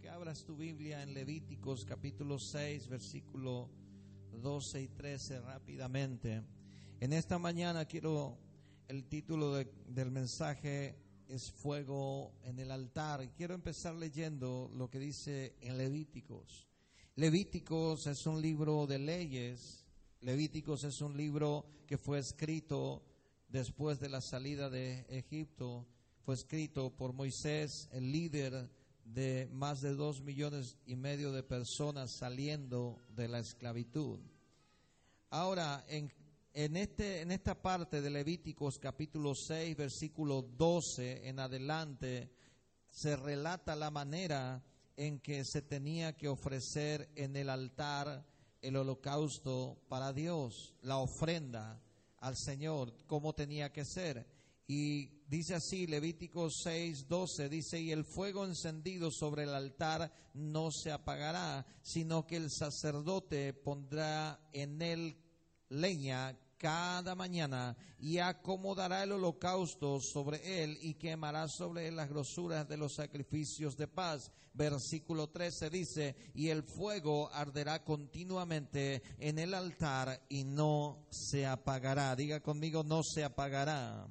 que abras tu Biblia en Levíticos capítulo 6, versículo 12 y 13 rápidamente. En esta mañana quiero, el título de- del mensaje es Fuego en el altar. Quiero empezar leyendo lo que dice en Levíticos. Levíticos es un libro de leyes. Levíticos es un libro que fue escrito después de la salida de Egipto. Fue escrito por Moisés, el líder de más de dos millones y medio de personas saliendo de la esclavitud. Ahora, en, en, este, en esta parte de Levíticos capítulo 6, versículo 12 en adelante, se relata la manera en que se tenía que ofrecer en el altar el holocausto para Dios, la ofrenda al Señor, cómo tenía que ser. Y dice así, Levíticos 6, 12, dice, y el fuego encendido sobre el altar no se apagará, sino que el sacerdote pondrá en él leña cada mañana y acomodará el holocausto sobre él y quemará sobre él las grosuras de los sacrificios de paz. Versículo 13 dice, y el fuego arderá continuamente en el altar y no se apagará. Diga conmigo, no se apagará.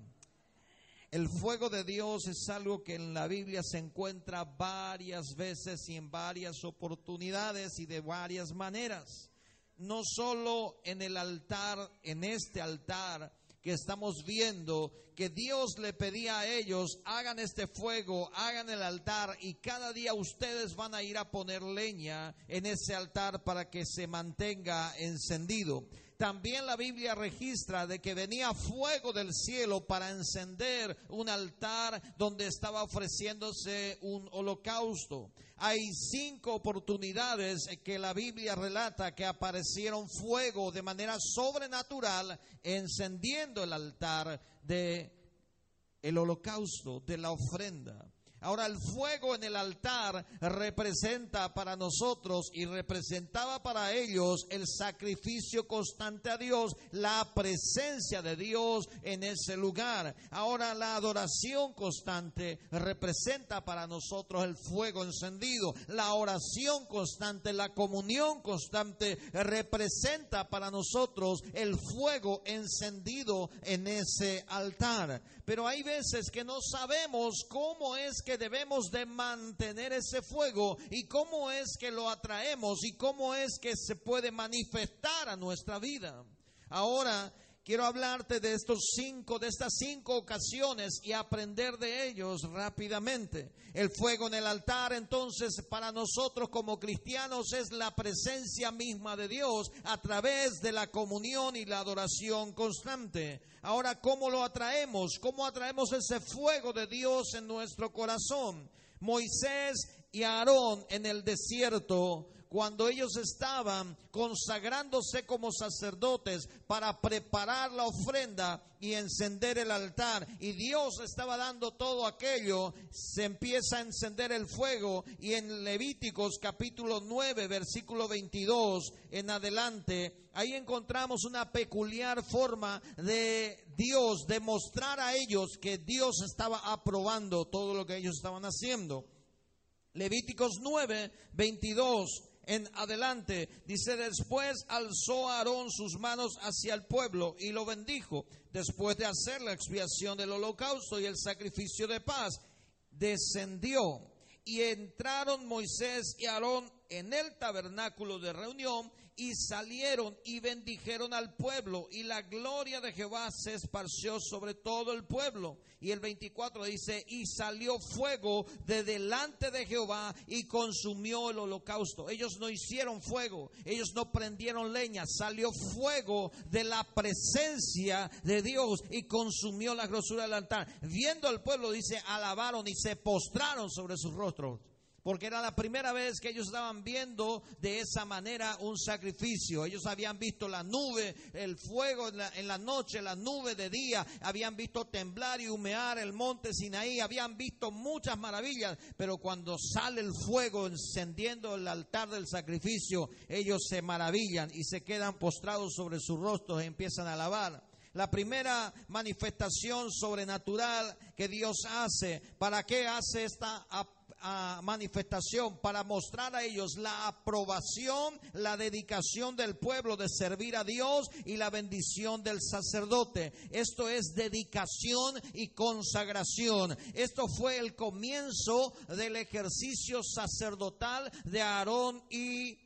El fuego de Dios es algo que en la Biblia se encuentra varias veces y en varias oportunidades y de varias maneras. No solo en el altar, en este altar que estamos viendo, que Dios le pedía a ellos, hagan este fuego, hagan el altar y cada día ustedes van a ir a poner leña en ese altar para que se mantenga encendido. También la Biblia registra de que venía fuego del cielo para encender un altar donde estaba ofreciéndose un holocausto. Hay cinco oportunidades que la Biblia relata que aparecieron fuego de manera sobrenatural encendiendo el altar de el holocausto, de la ofrenda. Ahora el fuego en el altar representa para nosotros y representaba para ellos el sacrificio constante a Dios, la presencia de Dios en ese lugar. Ahora la adoración constante representa para nosotros el fuego encendido. La oración constante, la comunión constante representa para nosotros el fuego encendido en ese altar. Pero hay veces que no sabemos cómo es que debemos de mantener ese fuego y cómo es que lo atraemos y cómo es que se puede manifestar a nuestra vida. Ahora quiero hablarte de estos cinco, de estas cinco ocasiones y aprender de ellos rápidamente. El fuego en el altar, entonces, para nosotros como cristianos es la presencia misma de Dios a través de la comunión y la adoración constante. Ahora, ¿cómo lo atraemos? ¿Cómo atraemos ese fuego de Dios en nuestro corazón? Moisés y Aarón en el desierto cuando ellos estaban consagrándose como sacerdotes para preparar la ofrenda y encender el altar. Y Dios estaba dando todo aquello, se empieza a encender el fuego y en Levíticos capítulo 9, versículo 22 en adelante, ahí encontramos una peculiar forma de Dios de mostrar a ellos que Dios estaba aprobando todo lo que ellos estaban haciendo. Levíticos 9, 22 en adelante. Dice, después alzó Aarón sus manos hacia el pueblo y lo bendijo. Después de hacer la expiación del holocausto y el sacrificio de paz, descendió. Y entraron Moisés y Aarón en el tabernáculo de reunión y salieron y bendijeron al pueblo y la gloria de Jehová se esparció sobre todo el pueblo. Y el 24 dice, y salió fuego de delante de Jehová y consumió el holocausto. Ellos no hicieron fuego, ellos no prendieron leña, salió fuego de la presencia de Dios y consumió la grosura del altar. Viendo al pueblo, dice, alabaron y se postraron sobre sus rostros porque era la primera vez que ellos estaban viendo de esa manera un sacrificio. Ellos habían visto la nube, el fuego en la, noche, la nube de día, habían visto temblar y humear el monte Sinaí, habían visto muchas maravillas, pero cuando sale el fuego encendiendo el altar del sacrificio, ellos se maravillan y se quedan postrados sobre sus rostros y empiezan a alabar. La primera manifestación sobrenatural que Dios hace, ¿para qué hace esta manifestación para mostrar a ellos la aprobación, la dedicación del pueblo de servir a Dios y la bendición del sacerdote. Esto es dedicación y consagración. Esto fue el comienzo del ejercicio sacerdotal de Aarón y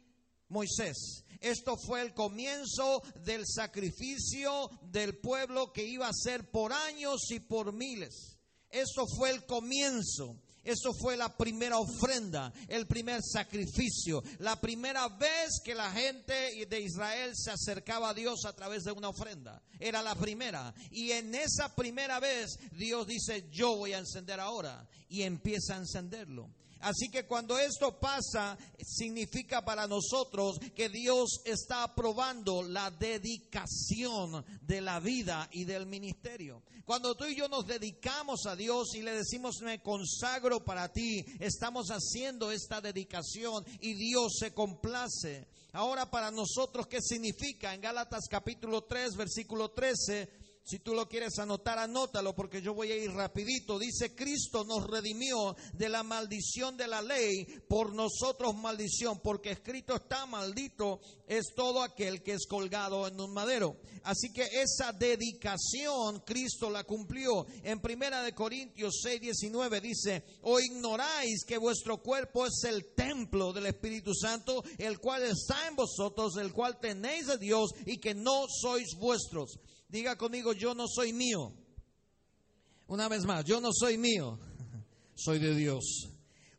Moisés. Esto fue el comienzo del sacrificio del pueblo que iba a ser por años y por miles. Esto fue el comienzo. Eso fue la primera ofrenda, el primer sacrificio, la primera vez que la gente de Israel se acercaba a Dios a través de una ofrenda. Era la primera. Y en esa primera vez Dios dice, yo voy a encender ahora. Y empieza a encenderlo. Así que cuando esto pasa, significa para nosotros que Dios está aprobando la dedicación de la vida y del ministerio. Cuando tú y yo nos dedicamos a Dios y le decimos me consagro para ti, estamos haciendo esta dedicación y Dios se complace. Ahora para nosotros, ¿qué significa? En Gálatas capítulo 3, versículo 13 si tú lo quieres anotar, anótalo porque yo voy a ir rapidito. Dice, Cristo nos redimió de la maldición de la ley, por nosotros maldición, porque escrito está maldito es todo aquel que es colgado en un madero. Así que esa dedicación Cristo la cumplió. En Primera de Corintios 6, 19 dice, o ignoráis que vuestro cuerpo es el templo del Espíritu Santo, el cual está en vosotros, el cual tenéis de Dios y que no sois vuestros. Diga conmigo, yo no soy mío. Una vez más, yo no soy mío, soy de Dios.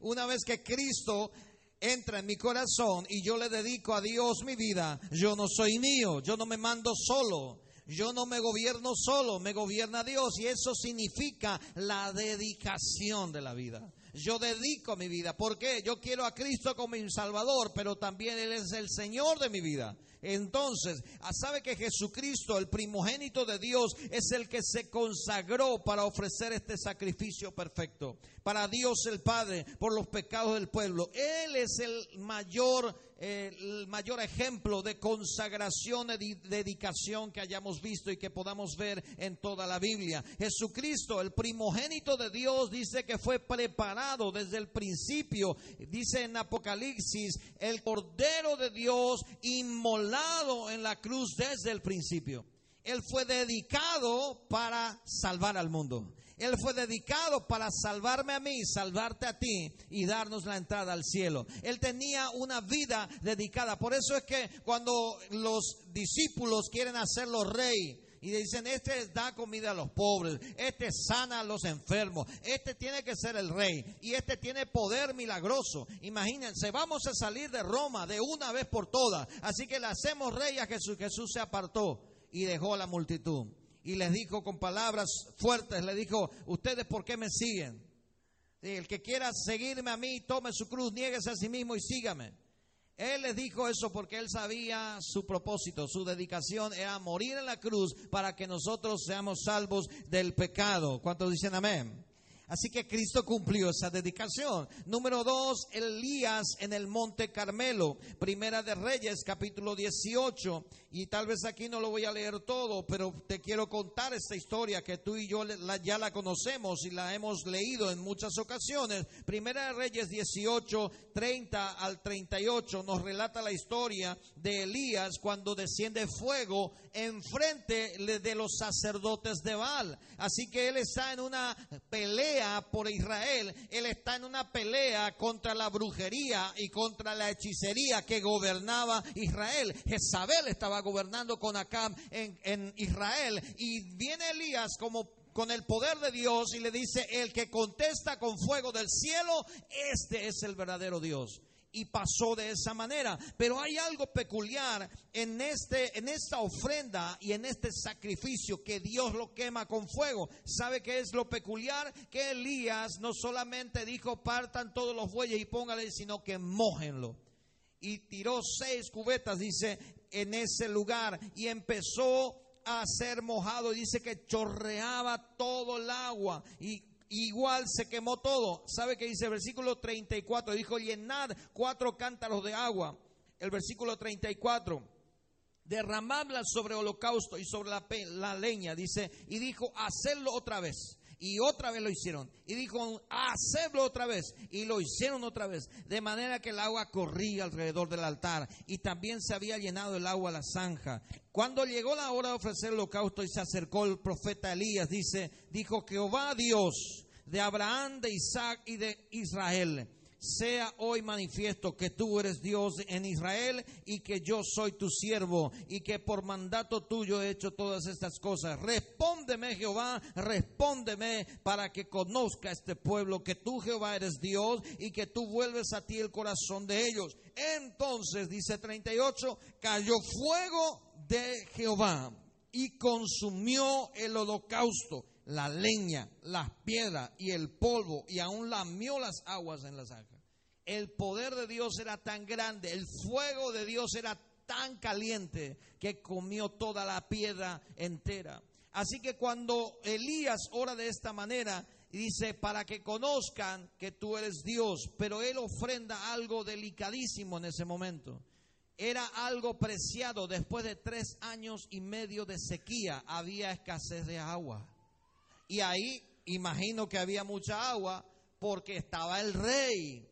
Una vez que Cristo entra en mi corazón y yo le dedico a Dios mi vida, yo no soy mío, yo no me mando solo, yo no me gobierno solo, me gobierna Dios y eso significa la dedicación de la vida. Yo dedico mi vida. ¿Por qué? Yo quiero a Cristo como mi Salvador, pero también Él es el Señor de mi vida. Entonces, ah, sabe que Jesucristo, el primogénito de Dios, es el que se consagró para ofrecer este sacrificio perfecto. Para Dios el Padre, por los pecados del pueblo. Él es el mayor el mayor ejemplo de consagración y dedicación que hayamos visto y que podamos ver en toda la Biblia. Jesucristo, el primogénito de Dios, dice que fue preparado desde el principio. Dice en Apocalipsis, el Cordero de Dios inmolado en la cruz desde el principio. Él fue dedicado para salvar al mundo. Él fue dedicado para salvarme a mí, salvarte a ti y darnos la entrada al cielo. Él tenía una vida dedicada. Por eso es que cuando los discípulos quieren hacerlo rey, y dicen, este da comida a los pobres, este sana a los enfermos, este tiene que ser el rey y este tiene poder milagroso. Imagínense, vamos a salir de Roma de una vez por todas, así que le hacemos rey a Jesús. Jesús se apartó y dejó a la multitud y les dijo con palabras fuertes, le dijo, ustedes por qué me siguen. El que quiera seguirme a mí, tome su cruz, niéguese a sí mismo y sígame. Él les dijo eso porque él sabía su propósito, su dedicación era morir en la cruz para que nosotros seamos salvos del pecado. ¿Cuántos dicen amén? Así que Cristo cumplió esa dedicación. Número dos, Elías en el Monte Carmelo. Primera de Reyes, capítulo 18. Y tal vez aquí no lo voy a leer todo, pero te quiero contar esta historia que tú y yo ya la conocemos y la hemos leído en muchas ocasiones. Primera de Reyes 18, 30 al 38 nos relata la historia de Elías cuando desciende fuego enfrente de los sacerdotes de Baal. Así que él está en una pelea por Israel, él está en una pelea contra la brujería y contra la hechicería que gobernaba Israel. Jezabel estaba gobernando con Acab en, en Israel y viene Elías como con el poder de Dios y le dice, el que contesta con fuego del cielo, este es el verdadero Dios y pasó de esa manera. Pero hay algo peculiar en, este, en esta ofrenda y en este sacrificio que Dios lo quema con fuego. ¿Sabe qué es lo peculiar? Que Elías no solamente dijo partan todos los bueyes y póngale, sino que mojenlo. Y tiró seis cubetas, dice, en ese lugar y empezó a ser mojado. Dice que chorreaba todo el agua y igual se quemó todo. ¿Sabe qué dice el versículo 34? Dijo, llenad cuatro cántaros de agua. El versículo 34. Derramadla sobre holocausto y sobre la, la leña, dice, y dijo, hacerlo otra vez. Y otra vez lo hicieron. Y dijo, hacedlo otra vez. Y lo hicieron otra vez. De manera que el agua corría alrededor del altar. Y también se había llenado el agua a la zanja. Cuando llegó la hora de ofrecer el holocausto y se acercó el profeta Elías, dice, dijo Jehová Dios de Abraham, de Isaac y de Israel sea hoy manifiesto que tú eres Dios en Israel y que yo soy tu siervo y que por mandato tuyo he hecho todas estas cosas. Respóndeme Jehová, respóndeme para que conozca este pueblo que tú Jehová eres Dios y que tú vuelves a ti el corazón de ellos. Entonces, dice 38, cayó fuego de Jehová y consumió el holocausto la leña, las piedras y el polvo y aún lamió las aguas en la zanja el poder de Dios era tan grande, el fuego de Dios era tan caliente que comió toda la piedra entera. Así que cuando Elías ora de esta manera, dice, para que conozcan que tú eres Dios, pero él ofrenda algo delicadísimo en ese momento. Era algo preciado. Después de tres años y medio de sequía, había escasez de agua. Y ahí imagino que había mucha agua porque estaba el rey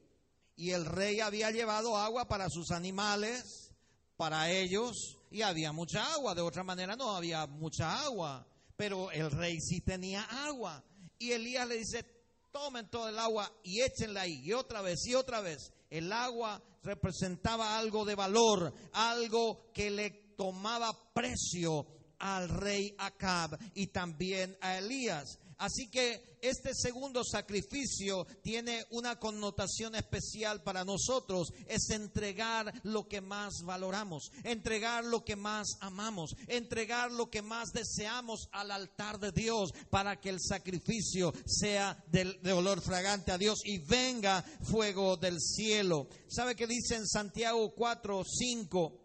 y el rey había llevado agua para sus animales, para ellos, y había mucha agua. De otra manera no había mucha agua, pero el rey sí tenía agua. Y Elías le dice, tomen todo el agua y échenla ahí, y otra vez, y otra vez. El agua representaba algo de valor, algo que le tomaba precio al rey Acab y también a Elías. Así que este segundo sacrificio tiene una connotación especial para nosotros. Es entregar lo que más valoramos, entregar lo que más amamos, entregar lo que más deseamos al altar de Dios para que el sacrificio sea de, olor fragante a Dios y venga fuego del cielo. ¿Sabe qué dice en Santiago 4, 5?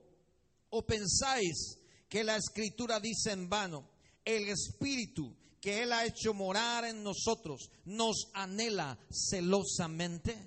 ¿O pensáis que la escritura dice en vano? El Espíritu que Él ha hecho morar en nosotros nos anhela celosamente.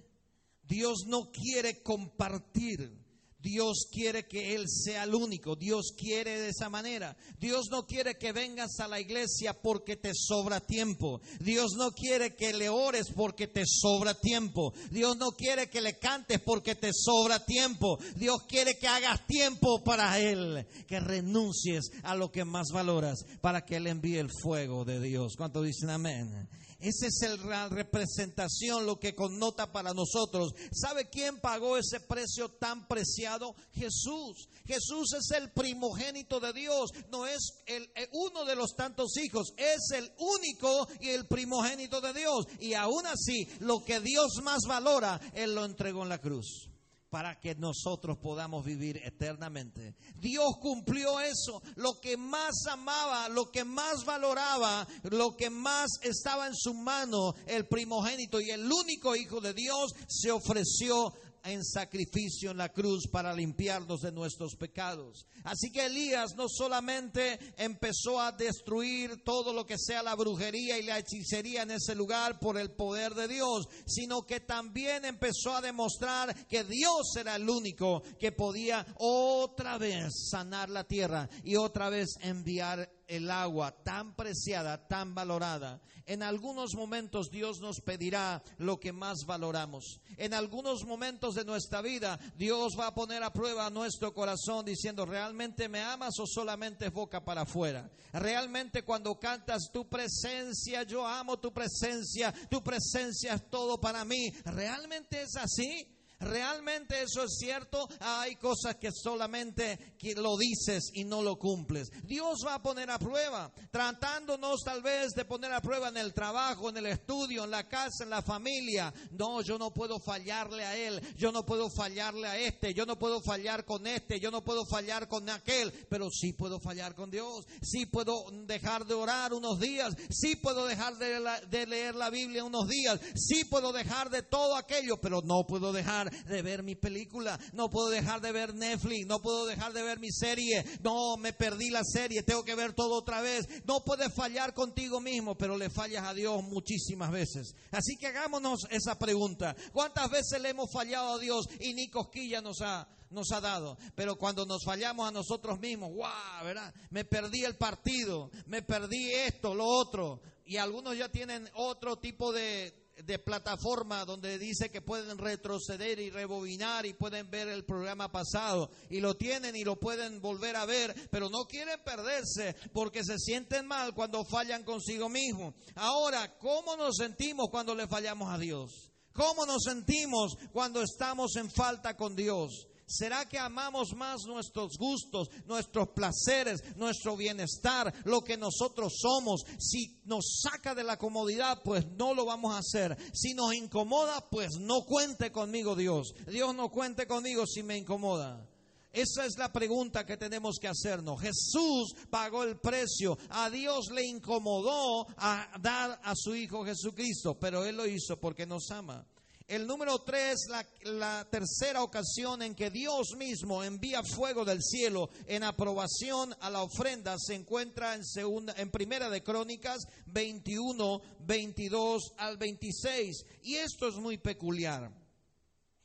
Dios no quiere compartir Dios quiere que Él sea el único. Dios quiere de esa manera. Dios no quiere que vengas a la iglesia porque te sobra tiempo. Dios no quiere que le ores porque te sobra tiempo. Dios no quiere que le cantes porque te sobra tiempo. Dios quiere que hagas tiempo para Él. Que renuncies a lo que más valoras para que Él envíe el fuego de Dios. ¿Cuánto dicen amén? Esa es la representación, lo que connota para nosotros. ¿Sabe quién pagó ese precio tan preciado? Jesús. Jesús es el primogénito de Dios. No es el, eh, uno de los tantos hijos. Es el único y el primogénito de Dios. Y aún así, lo que Dios más valora, Él lo entregó en la cruz para que nosotros podamos vivir eternamente. Dios cumplió eso, lo que más amaba, lo que más valoraba, lo que más estaba en su mano, el primogénito y el único Hijo de Dios se ofreció en sacrificio en la cruz para limpiarnos de nuestros pecados. Así que Elías no solamente empezó a destruir todo lo que sea la brujería y la hechicería en ese lugar por el poder de Dios, sino que también empezó a demostrar que Dios era el único que podía otra vez sanar la tierra y otra vez enviar el agua tan preciada, tan valorada. En algunos momentos Dios nos pedirá lo que más valoramos. En algunos momentos de nuestra vida Dios va a poner a prueba nuestro corazón diciendo, ¿realmente me amas o solamente es boca para afuera? Realmente cuando cantas tu presencia, yo amo tu presencia, tu presencia es todo para mí. ¿Realmente es así? ¿Realmente eso es cierto? Hay cosas que solamente lo dices y no lo cumples. Dios va a poner a prueba, tratándonos tal vez de poner a prueba en el trabajo, en el estudio, en la casa, en la familia. No, yo no puedo fallarle a él, yo no puedo fallarle a este, yo no puedo fallar con este, yo no puedo fallar con aquel, pero sí puedo fallar con Dios, sí puedo dejar de orar unos días, sí puedo dejar de, de leer la Biblia unos días, sí puedo dejar de todo aquello, pero no puedo dejar de ver mi película, no puedo dejar de ver Netflix, no puedo dejar de ver mi serie, no me perdí la serie, tengo que ver todo otra vez. No puedes fallar contigo mismo, pero le fallas a Dios muchísimas veces. Así que hagámonos esa pregunta. ¿Cuántas veces le hemos fallado a Dios y ni cosquilla nos ha nos ha dado. Pero cuando nos fallamos a nosotros mismos, ¡guau! ¿verdad? Me perdí el partido, me perdí esto, lo otro. y algunos ya tienen otro tipo de, de plataforma donde dice que pueden retroceder y rebobinar y pueden ver el programa pasado y lo tienen y lo pueden volver a ver, pero no quieren perderse porque se sienten mal cuando fallan consigo mismos. Ahora, ¿cómo nos sentimos cuando le fallamos a Dios? ¿Cómo nos sentimos cuando estamos en falta con Dios? ¿Será que amamos más nuestros gustos, nuestros placeres, nuestro bienestar, lo que nosotros somos? Si nos saca de la comodidad, pues no lo vamos a hacer. Si nos incomoda, pues no cuente conmigo Dios. Dios no cuente conmigo si me incomoda. Esa es la pregunta que tenemos que hacernos. Jesús pagó el precio. A Dios le incomodó a dar a su Hijo Jesucristo, pero Él lo hizo porque nos ama. El número tres, la, la, tercera ocasión en que Dios mismo envía fuego del cielo en aprobación a la ofrenda se encuentra en segunda, en primera de Crónicas 21, 22 al 26. Y esto es muy peculiar.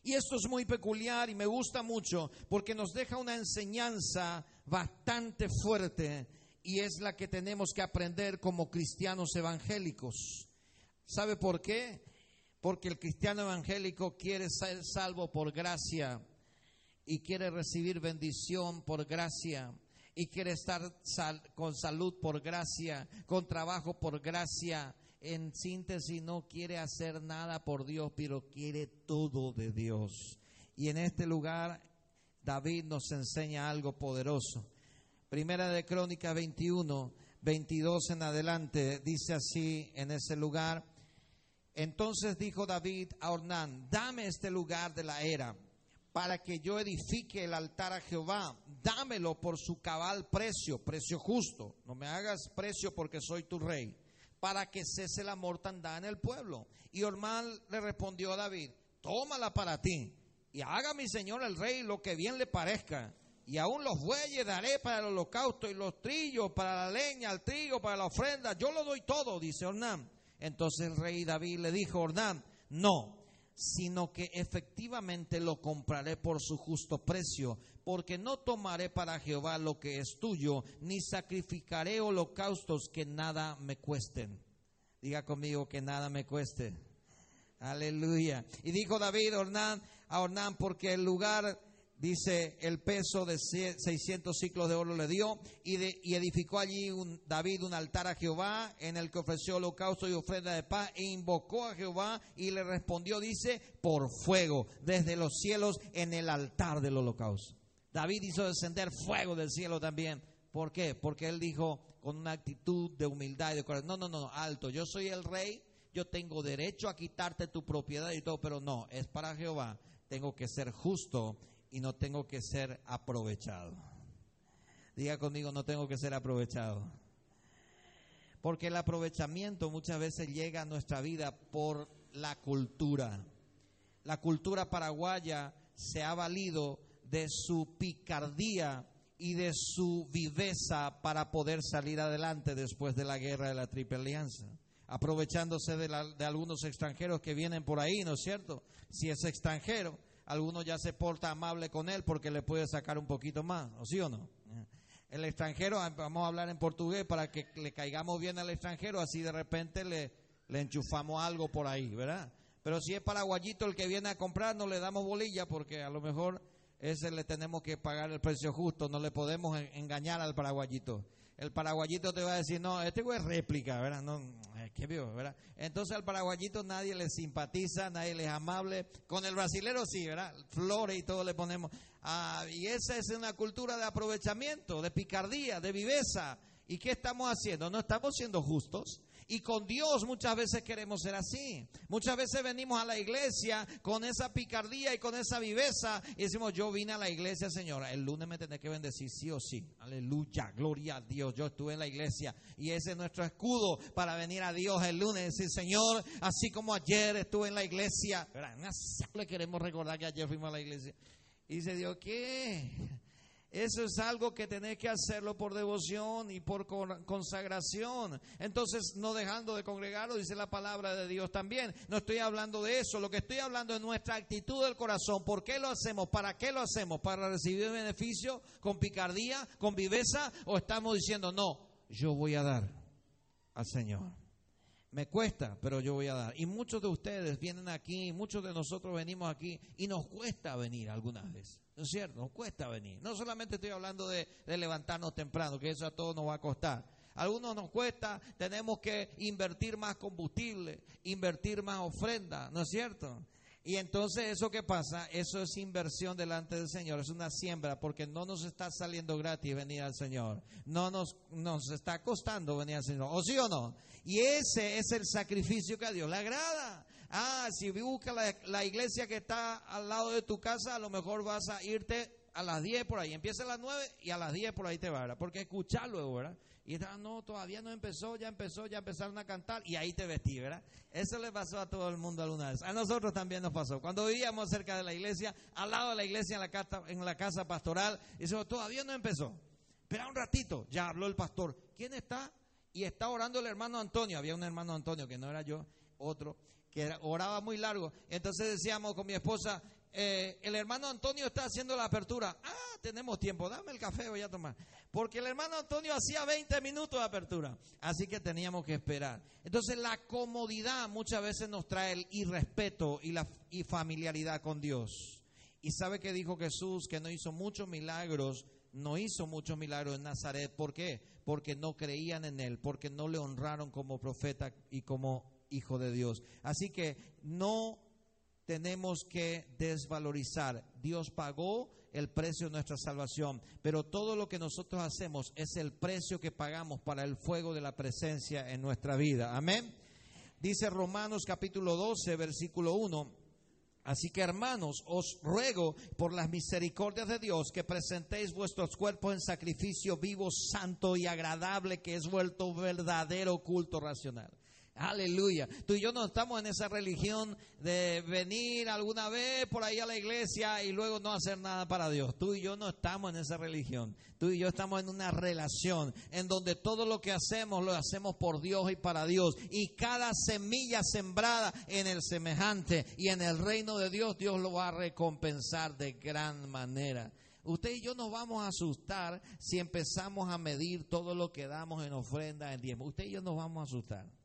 Y esto es muy peculiar y me gusta mucho porque nos deja una enseñanza bastante fuerte y es la que tenemos que aprender como cristianos evangélicos. ¿Sabe por qué? Porque el cristiano evangélico quiere ser salvo por gracia y quiere recibir bendición por gracia y quiere estar con salud por gracia, con trabajo por gracia en síntesis no quiere hacer nada por Dios, pero quiere todo de Dios. Y en este lugar David nos enseña algo poderoso. Primera de Crónicas 21, 22 en adelante, dice así en ese lugar. Entonces dijo David a Ornán, dame este lugar de la era para que yo edifique el altar a Jehová. Dámelo por su cabal precio, precio justo. No me hagas precio porque soy tu rey para que cese la mortandad en el pueblo. Y Ormán le respondió a David, tómala para ti y haga mi señor el rey lo que bien le parezca. Y aún los bueyes daré para el holocausto y los trillos para la leña, el trigo, para la ofrenda. Yo lo doy todo, dice Ornán. Entonces el rey David le dijo, Ornán, no, sino que efectivamente lo compraré por su justo precio, porque no tomaré para Jehová lo que es tuyo, ni sacrificaré holocaustos que nada me cuesten. Diga conmigo que nada me cueste. Aleluya. Y dijo David a Ornán, porque el lugar dice, el peso de 600 ciclos de oro le dio y, edificó allí un, David un altar a Jehová en el que ofreció holocausto y ofrenda de paz e invocó a Jehová y le respondió, dice, por fuego desde los cielos en el altar del holocausto. David hizo descender fuego del cielo también. ¿Por qué? Porque él dijo con una actitud de humildad y de corazón, no, no, no, alto, yo soy el rey, yo tengo derecho a quitarte tu propiedad y todo, pero no, es para Jehová. Tengo que ser justo y no tengo que ser aprovechado. Diga conmigo, no tengo que ser aprovechado. Porque el aprovechamiento muchas veces llega a nuestra vida por la cultura. La cultura paraguaya se ha valido de su picardía y de su viveza para poder salir adelante después de la guerra de la Triple Alianza, aprovechándose de, algunos extranjeros que vienen por ahí, ¿no es cierto? Si es extranjero, alguno ya se porta amable con él porque le puede sacar un poquito más, ¿o sí o no? El extranjero, vamos a hablar en portugués para que le caigamos bien al extranjero, así de repente le, le enchufamos algo por ahí, ¿verdad? Pero si es paraguayito el que viene a comprar, no le damos bolilla porque a lo mejor ese le tenemos que pagar el precio justo, no le podemos engañar al paraguayito. El paraguayito te va a decir, no, este es réplica, ¿verdad? No, ¿qué vio, verdad? Entonces al paraguayito nadie le simpatiza, nadie le es amable. Con el brasilero sí, ¿verdad? Flores y todo le ponemos. Ah, y esa es una cultura de aprovechamiento, de picardía, de viveza. ¿Y qué estamos haciendo? No estamos siendo justos. Y con Dios muchas veces queremos ser así. Muchas veces venimos a la iglesia con esa picardía y con esa viveza y decimos, yo vine a la iglesia, Señor, el lunes me tendré que bendecir sí o sí. Aleluya, gloria a Dios. Yo estuve en la iglesia y ese es nuestro escudo para venir a Dios el lunes y decir, Señor, así como ayer estuve en la iglesia. Le queremos recordar que ayer fuimos a la iglesia. Y dice Dios, ¿qué? Eso es algo que tenés que hacerlo por devoción y por consagración. Entonces, no dejando de congregarlo, dice la palabra de Dios también. No estoy hablando de eso. Lo que estoy hablando es nuestra actitud del corazón. ¿Por qué lo hacemos? ¿Para qué lo hacemos? ¿Para recibir beneficio con picardía, con viveza? ¿O estamos diciendo, no, yo voy a dar al Señor? Me cuesta, pero yo voy a dar. Y muchos de ustedes vienen aquí, muchos de nosotros venimos aquí y nos cuesta venir algunas veces. ¿No es cierto? Nos cuesta venir. No solamente estoy hablando de, levantarnos temprano, que eso a todos nos va a costar. Algunos nos cuesta, tenemos que invertir más combustible, invertir más ofrenda, ¿no es cierto? Y entonces eso que pasa, eso es inversión delante del Señor, es una siembra, porque no nos está saliendo gratis venir al Señor, no nos, nos está costando venir al Señor, ¿o sí o no? Y ese es el sacrificio que a Dios le agrada. Ah, si busca la, la iglesia que está al lado de tu casa, a lo mejor vas a irte a las 10 por ahí, empieza a las 9 y a las 10 por ahí te va, ¿verdad? Porque escucharlo, ¿verdad? Y está, no, todavía no empezó, ya empezó, ya empezaron a cantar y ahí te vestí, ¿verdad? Eso le pasó a todo el mundo alguna vez. A nosotros también nos pasó. Cuando vivíamos cerca de la iglesia, al lado de la iglesia, en la casa, en la casa pastoral, y decimos, todavía no empezó. Espera un ratito, ya habló el pastor. ¿Quién está? Y está orando el hermano Antonio. Había un hermano Antonio que no era yo, otro, que oraba muy largo. Entonces decíamos con mi esposa, eh, el hermano Antonio está haciendo la apertura. Ah, tenemos tiempo, dame el café, voy a tomar. Porque el hermano Antonio hacía 20 minutos de apertura. Así que teníamos que esperar. Entonces la comodidad muchas veces nos trae el irrespeto y la y familiaridad con Dios. Y sabe que dijo Jesús que no hizo muchos milagros, no hizo muchos milagros en Nazaret. ¿Por qué? Porque no creían en él, porque no le honraron como profeta y como hijo de Dios. Así que no tenemos que desvalorizar. Dios pagó el precio de nuestra salvación, pero todo lo que nosotros hacemos es el precio que pagamos para el fuego de la presencia en nuestra vida. Amén. Dice Romanos capítulo 12, versículo 1. Así que hermanos, os ruego por las misericordias de Dios que presentéis vuestros cuerpos en sacrificio vivo, santo y agradable, que es vuelto verdadero culto racional. Aleluya. Tú y yo no estamos en esa religión de venir alguna vez por ahí a la iglesia y luego no hacer nada para Dios. Tú y yo no estamos en esa religión. Tú y yo estamos en una relación en donde todo lo que hacemos lo hacemos por Dios y para Dios. Y cada semilla sembrada en el semejante y en el reino de Dios, Dios lo va a recompensar de gran manera. Usted y yo nos vamos a asustar si empezamos a medir todo lo que damos en ofrenda en diezmo. Usted y yo nos vamos a asustar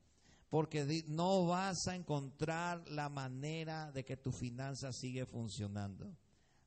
porque no vas a encontrar la manera de que tu finanza sigue funcionando.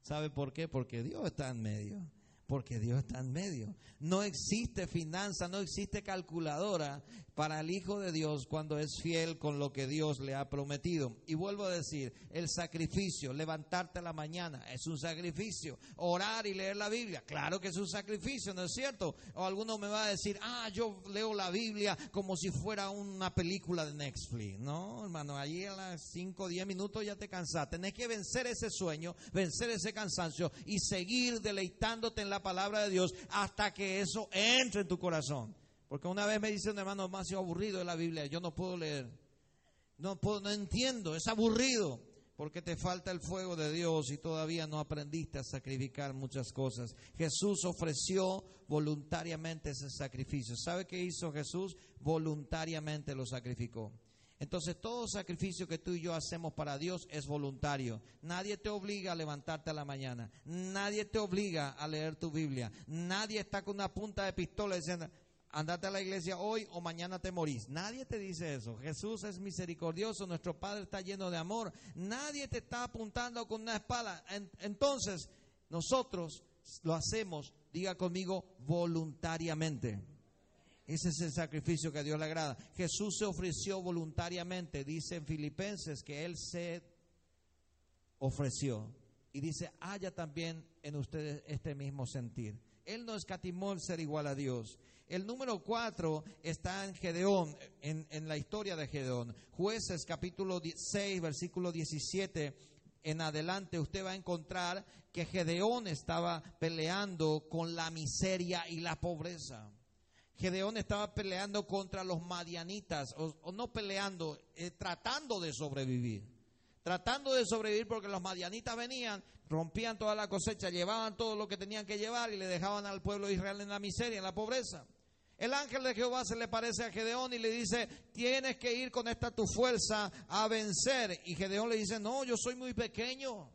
¿Sabe por qué? Porque Dios está en medio. Porque Dios está en medio. No existe finanza, no existe calculadora para el Hijo de Dios cuando es fiel con lo que Dios le ha prometido. Y vuelvo a decir, el sacrificio, levantarte a la mañana, es un sacrificio. Orar y leer la Biblia, claro que es un sacrificio, ¿no es cierto? O alguno me va a decir, ah, yo leo la Biblia como si fuera una película de Netflix. No, hermano, allí a las 5 o 10 minutos ya te cansaste. Tenés que vencer ese sueño, vencer ese cansancio y seguir deleitándote en la palabra de Dios hasta que eso entre en tu corazón. Porque una vez me dice un hermano, demasiado aburrido de la Biblia, yo no puedo leer. No puedo, no entiendo, es aburrido. Porque te falta el fuego de Dios y todavía no aprendiste a sacrificar muchas cosas. Jesús ofreció voluntariamente ese sacrificio. ¿Sabe qué hizo Jesús? Voluntariamente lo sacrificó. Entonces todo sacrificio que tú y yo hacemos para Dios es voluntario. Nadie te obliga a levantarte a la mañana. Nadie te obliga a leer tu Biblia. Nadie está con una punta de pistola diciendo, andate a la iglesia hoy o mañana te morís. Nadie te dice eso. Jesús es misericordioso, nuestro Padre está lleno de amor. Nadie te está apuntando con una espada. Entonces, nosotros lo hacemos, diga conmigo, voluntariamente. Ese es el sacrificio que a Dios le agrada. Jesús se ofreció voluntariamente. Dice en Filipenses que Él se ofreció. Y dice, haya también en ustedes este mismo sentir. Él no escatimó el ser igual a Dios. El número cuatro está en Gedeón, en, en la historia de Gedeón. Jueces capítulo 6, versículo 17 en adelante usted va a encontrar que Gedeón estaba peleando con la miseria y la pobreza. Gedeón estaba peleando contra los madianitas, o, no peleando, eh, tratando de sobrevivir. Tratando de sobrevivir porque los madianitas venían, rompían toda la cosecha, llevaban todo lo que tenían que llevar y le dejaban al pueblo de Israel en la miseria, en la pobreza. El ángel de Jehová se le parece a Gedeón y le dice, tienes que ir con esta tu fuerza a vencer. Y Gedeón le dice, no, yo soy muy pequeño.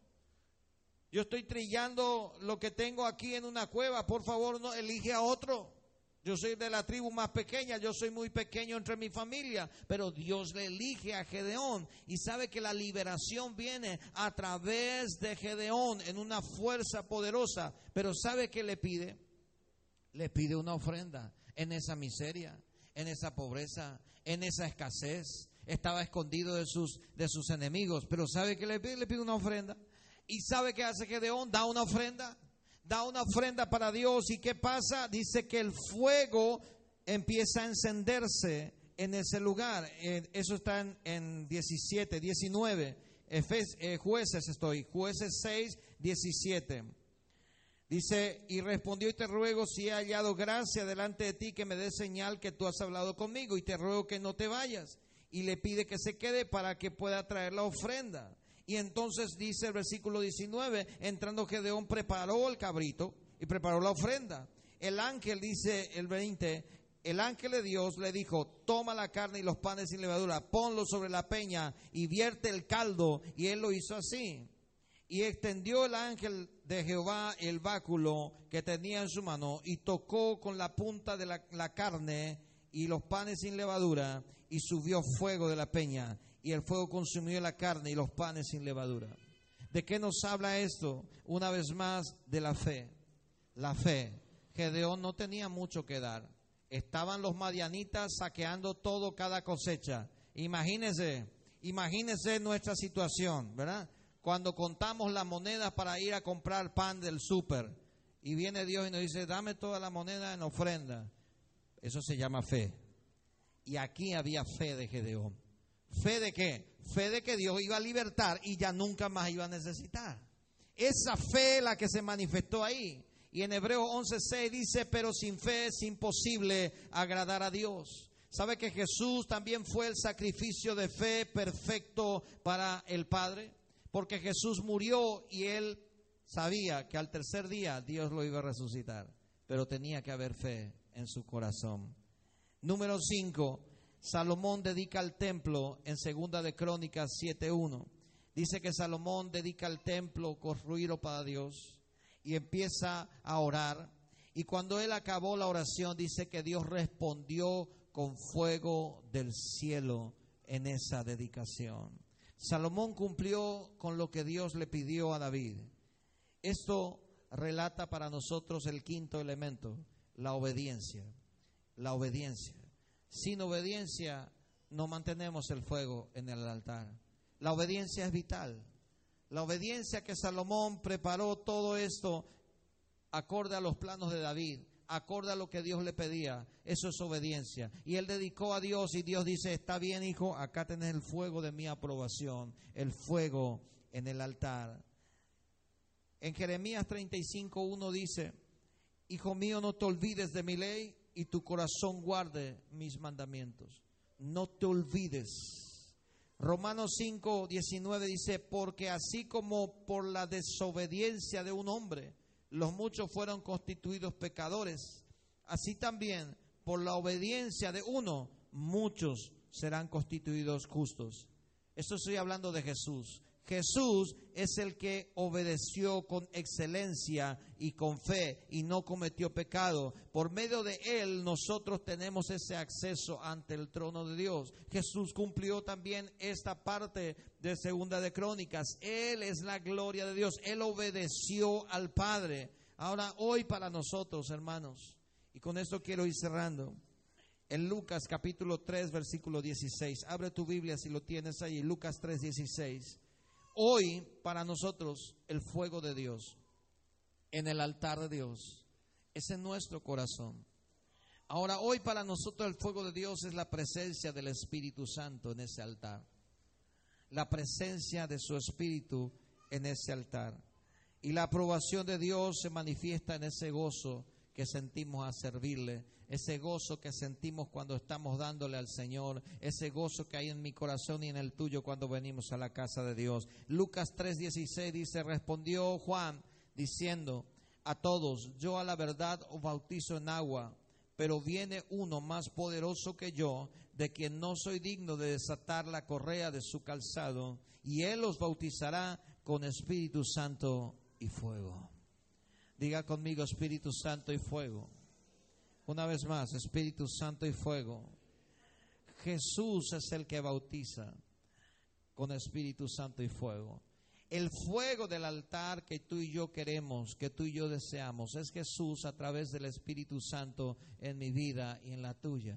Yo estoy trillando lo que tengo aquí en una cueva. Por favor, no elige a otro. Yo soy de la tribu más pequeña, yo soy muy pequeño entre mi familia, pero Dios le elige a Gedeón y sabe que la liberación viene a través de Gedeón en una fuerza poderosa, pero ¿sabe qué le pide? Le pide una ofrenda en esa miseria, en esa pobreza, en esa escasez. Estaba escondido de sus, de sus enemigos, pero ¿sabe qué le pide? Le pide una ofrenda. ¿Y sabe qué hace Gedeón? Da una ofrenda da una ofrenda para Dios y ¿qué pasa? Dice que el fuego empieza a encenderse en ese lugar. Eso está en, 17, 19. Eh, jueces estoy, jueces 6, 17. Dice, y respondió y te ruego si he hallado gracia delante de ti que me dé señal que tú has hablado conmigo y te ruego que no te vayas. Y le pide que se quede para que pueda traer la ofrenda. Y entonces dice el versículo 19, entrando Gedeón preparó el cabrito y preparó la ofrenda. El ángel dice el 20, el ángel de Dios le dijo, toma la carne y los panes sin levadura, ponlo sobre la peña y vierte el caldo. Y él lo hizo así. Y extendió el ángel de Jehová el báculo que tenía en su mano y tocó con la punta de la, la carne y los panes sin levadura y subió fuego de la peña y el fuego consumió la carne y los panes sin levadura. ¿De qué nos habla esto? Una vez más, de la fe. La fe. Gedeón no tenía mucho que dar. Estaban los madianitas saqueando todo, cada cosecha. Imagínense, imagínense nuestra situación, ¿verdad? Cuando contamos las monedas para ir a comprar pan del súper y viene Dios y nos dice, dame toda la moneda en ofrenda. Eso se llama fe. Y aquí había fe de Gedeón. ¿Fe de qué? Fe de que Dios iba a libertar y ya nunca más iba a necesitar. Esa fe la que se manifestó ahí. Y en Hebreos 11:6 dice, pero sin fe es imposible agradar a Dios. ¿Sabe que Jesús también fue el sacrificio de fe perfecto para el Padre? Porque Jesús murió y él sabía que al tercer día Dios lo iba a resucitar, pero tenía que haber fe en su corazón. Número 5, Salomón dedica al templo en Segunda de Crónicas 7.1. Dice que Salomón dedica al templo construido para Dios y empieza a orar. Y cuando él acabó la oración, dice que Dios respondió con fuego del cielo en esa dedicación. Salomón cumplió con lo que Dios le pidió a David. Esto relata para nosotros el quinto elemento, la obediencia. La obediencia. Sin obediencia no mantenemos el fuego en el altar. La obediencia es vital. La obediencia que Salomón preparó todo esto acorde a los planos de David, acorde a lo que Dios le pedía. Eso es obediencia. Y él dedicó a Dios y Dios dice, está bien hijo, acá tenés el fuego de mi aprobación, el fuego en el altar. En Jeremías 35.1 dice, Hijo mío, no te olvides de mi ley y tu corazón guarde mis mandamientos. No te olvides. Romanos 5, 19 dice, porque así como por la desobediencia de un hombre los muchos fueron constituidos pecadores, así también por la obediencia de uno muchos serán constituidos justos. Esto estoy hablando de Jesús. Jesús es el que obedeció con excelencia y con fe y no cometió pecado. Por medio de él nosotros tenemos ese acceso ante el trono de Dios. Jesús cumplió también esta parte de Segunda de Crónicas. Él es la gloria de Dios. Él obedeció al Padre. Ahora, hoy para nosotros, hermanos, y con esto quiero ir cerrando. En Lucas capítulo 3, versículo 16. Abre tu Biblia si lo tienes ahí. Lucas 3, 16 hoy para nosotros el fuego de Dios en el altar de Dios es en nuestro corazón. Ahora, hoy para nosotros el fuego de Dios es la presencia del Espíritu Santo en ese altar. La presencia de su Espíritu en ese altar. Y la aprobación de Dios se manifiesta en ese gozo que sentimos a servirle, ese gozo que sentimos cuando estamos dándole al Señor, ese gozo que hay en mi corazón y en el tuyo cuando venimos a la casa de Dios. Lucas 3:16 dice, respondió Juan diciendo a todos, yo a la verdad os bautizo en agua, pero viene uno más poderoso que yo, de quien no soy digno de desatar la correa de su calzado, y él os bautizará con Espíritu Santo y fuego. Diga conmigo Espíritu Santo y fuego Una vez más, Espíritu Santo y fuego. Jesús es el que bautiza con Espíritu Santo y fuego. El fuego del altar que tú y yo queremos, que tú y yo deseamos, es Jesús a través del Espíritu Santo en mi vida y en la tuya.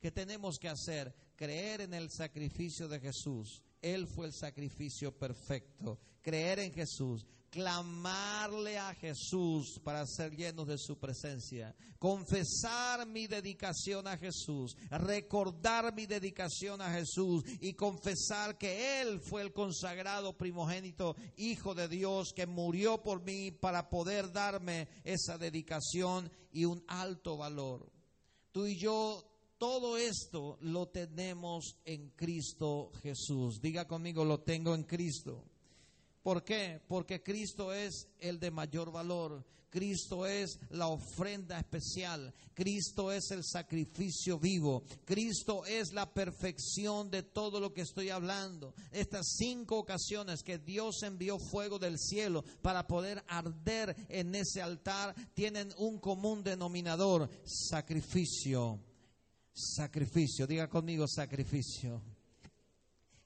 ¿Qué tenemos que hacer? Creer en el sacrificio de Jesús. Él fue el sacrificio perfecto. Creer en Jesús clamarle a Jesús para ser llenos de su presencia, confesar mi dedicación a Jesús, recordar mi dedicación a Jesús y confesar que Él fue el consagrado primogénito, Hijo de Dios, que murió por mí para poder darme esa dedicación y un alto valor. Tú y yo todo esto lo tenemos en Cristo Jesús. Diga conmigo, lo tengo en Cristo. ¿Por qué? Porque Cristo es el de mayor valor. Cristo es la ofrenda especial. Cristo es el sacrificio vivo. Cristo es la perfección de todo lo que estoy hablando. Estas cinco ocasiones que Dios envió fuego del cielo para poder arder en ese altar tienen un común denominador, sacrificio. Sacrificio. Diga conmigo sacrificio.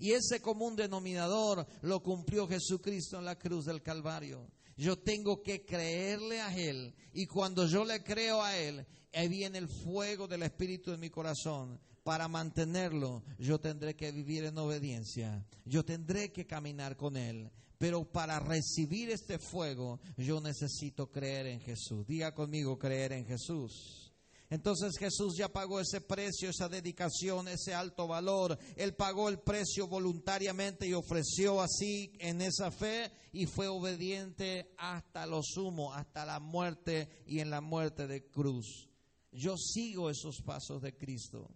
Y ese común denominador lo cumplió Jesucristo en la cruz del Calvario. Yo tengo que creerle a Él. Y cuando yo le creo a Él, ahí viene el fuego del Espíritu en mi corazón. Para mantenerlo, yo tendré que vivir en obediencia. Yo tendré que caminar con Él. Pero para recibir este fuego, yo necesito creer en Jesús. Diga conmigo, creer en Jesús. Entonces Jesús ya pagó ese precio, esa dedicación, ese alto valor. Él pagó el precio voluntariamente y ofreció así en esa fe y fue obediente hasta lo sumo, hasta la muerte y en la muerte de cruz. Yo sigo esos pasos de Cristo.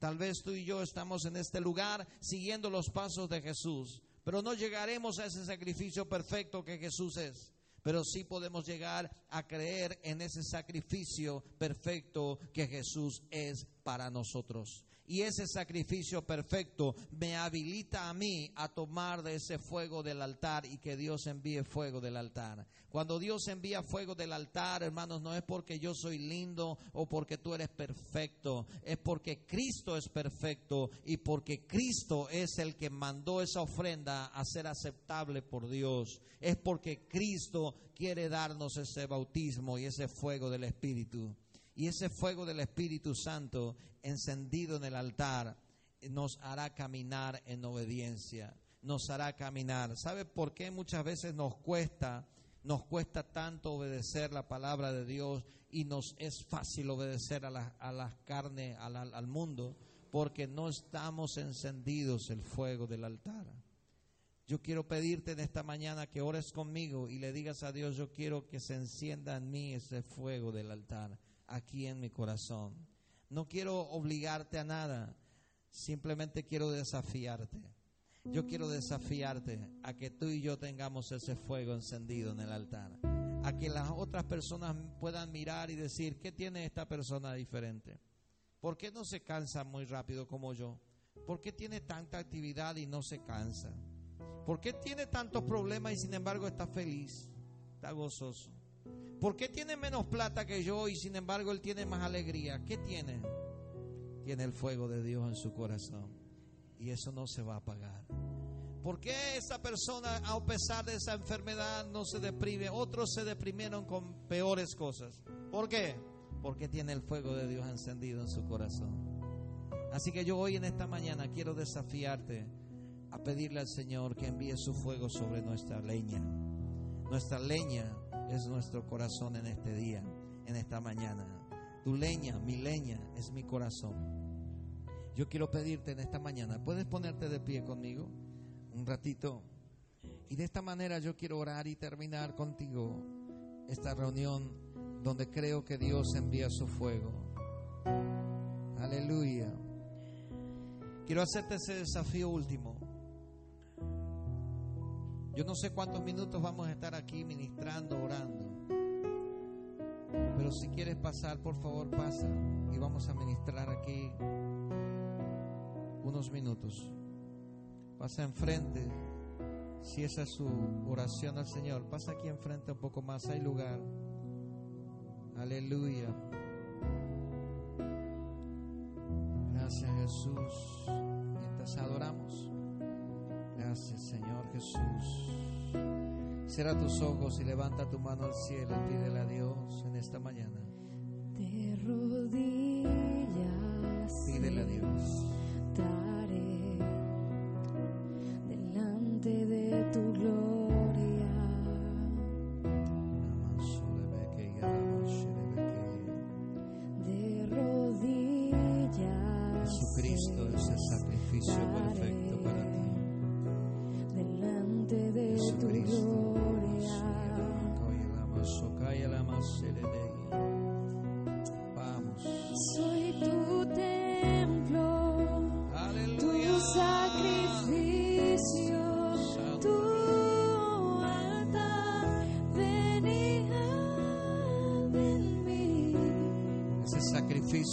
Tal vez tú y yo estamos en este lugar siguiendo los pasos de Jesús, pero no llegaremos a ese sacrificio perfecto que Jesús es pero sí podemos llegar a creer en ese sacrificio perfecto que Jesús es para nosotros. Y ese sacrificio perfecto me habilita a mí a tomar de ese fuego del altar y que Dios envíe fuego del altar. Cuando Dios envía fuego del altar, hermanos, no es porque yo soy lindo o porque tú eres perfecto, es porque Cristo es perfecto y porque Cristo es el que mandó esa ofrenda a ser aceptable por Dios. Es porque Cristo quiere darnos ese bautismo y ese fuego del Espíritu. Y ese fuego del Espíritu Santo encendido en el altar nos hará caminar en obediencia, nos hará caminar. ¿Sabe por qué muchas veces nos cuesta, nos cuesta tanto obedecer la palabra de Dios y nos es fácil obedecer a las a la carnes, al mundo? Porque no estamos encendidos el fuego del altar. Yo quiero pedirte en esta mañana que ores conmigo y le digas a Dios, yo quiero que se encienda en mí ese fuego del altar aquí en mi corazón. No quiero obligarte a nada, simplemente quiero desafiarte. Yo quiero desafiarte a que tú y yo tengamos ese fuego encendido en el altar. A que las otras personas puedan mirar y decir, ¿qué tiene esta persona diferente? ¿Por qué no se cansa muy rápido como yo? ¿Por qué tiene tanta actividad y no se cansa? ¿Por qué tiene tantos problemas y sin embargo está feliz, está gozoso? ¿Por qué tiene menos plata que yo y sin embargo él tiene más alegría? ¿Qué tiene? Tiene el fuego de Dios en su corazón y eso no se va a apagar. ¿Por qué esa persona, a pesar de esa enfermedad, no se deprime? Otros se deprimieron con peores cosas. ¿Por qué? Porque tiene el fuego de Dios encendido en su corazón. Así que yo hoy en esta mañana quiero desafiarte a pedirle al Señor que envíe su fuego sobre nuestra leña. Nuestra leña es nuestro corazón en este día, en esta mañana. Tu leña, mi leña, es mi corazón. Yo quiero pedirte en esta mañana, ¿puedes ponerte de pie conmigo un ratito? Y de esta manera yo quiero orar y terminar contigo esta reunión donde creo que Dios envía su fuego. Aleluya. Quiero hacerte ese desafío último. Yo no sé cuántos minutos vamos a estar aquí ministrando, orando. Pero si quieres pasar, por favor, pasa. Y vamos a ministrar aquí unos minutos. Pasa enfrente. Si esa es su oración al Señor, pasa aquí enfrente un poco más. Hay lugar. Aleluya. Gracias Jesús. Gracias, Señor Jesús. Cierra tus ojos y levanta tu mano al cielo pídele a Dios en esta mañana. De rodillas. Pídele a Dios.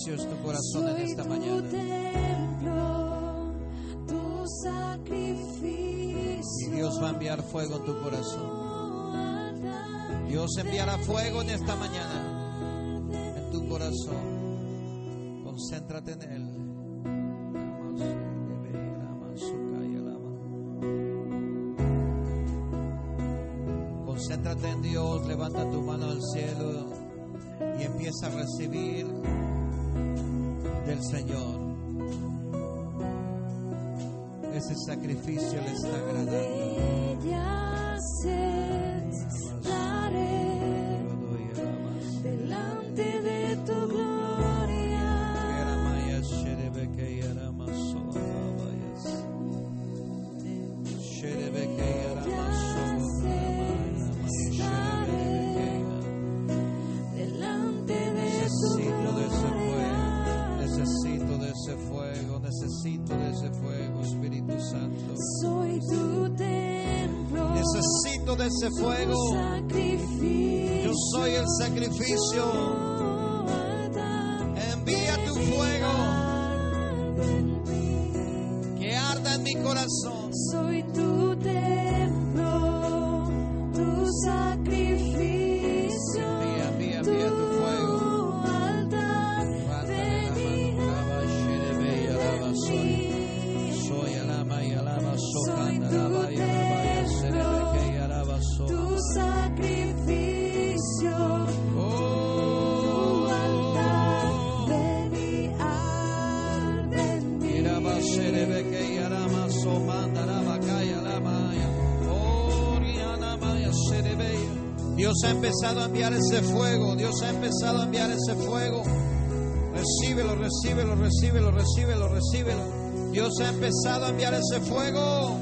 Tu corazón en esta mañana. Y Dios va a enviar fuego en tu corazón. Dios enviará fuego en esta mañana. de ese fuego. Yo soy el sacrificio. ha empezado a enviar ese fuego. Dios ha empezado a enviar ese fuego. Recíbelo, recíbelo, recíbelo, recíbelo, recíbelo. Dios ha empezado a enviar ese fuego.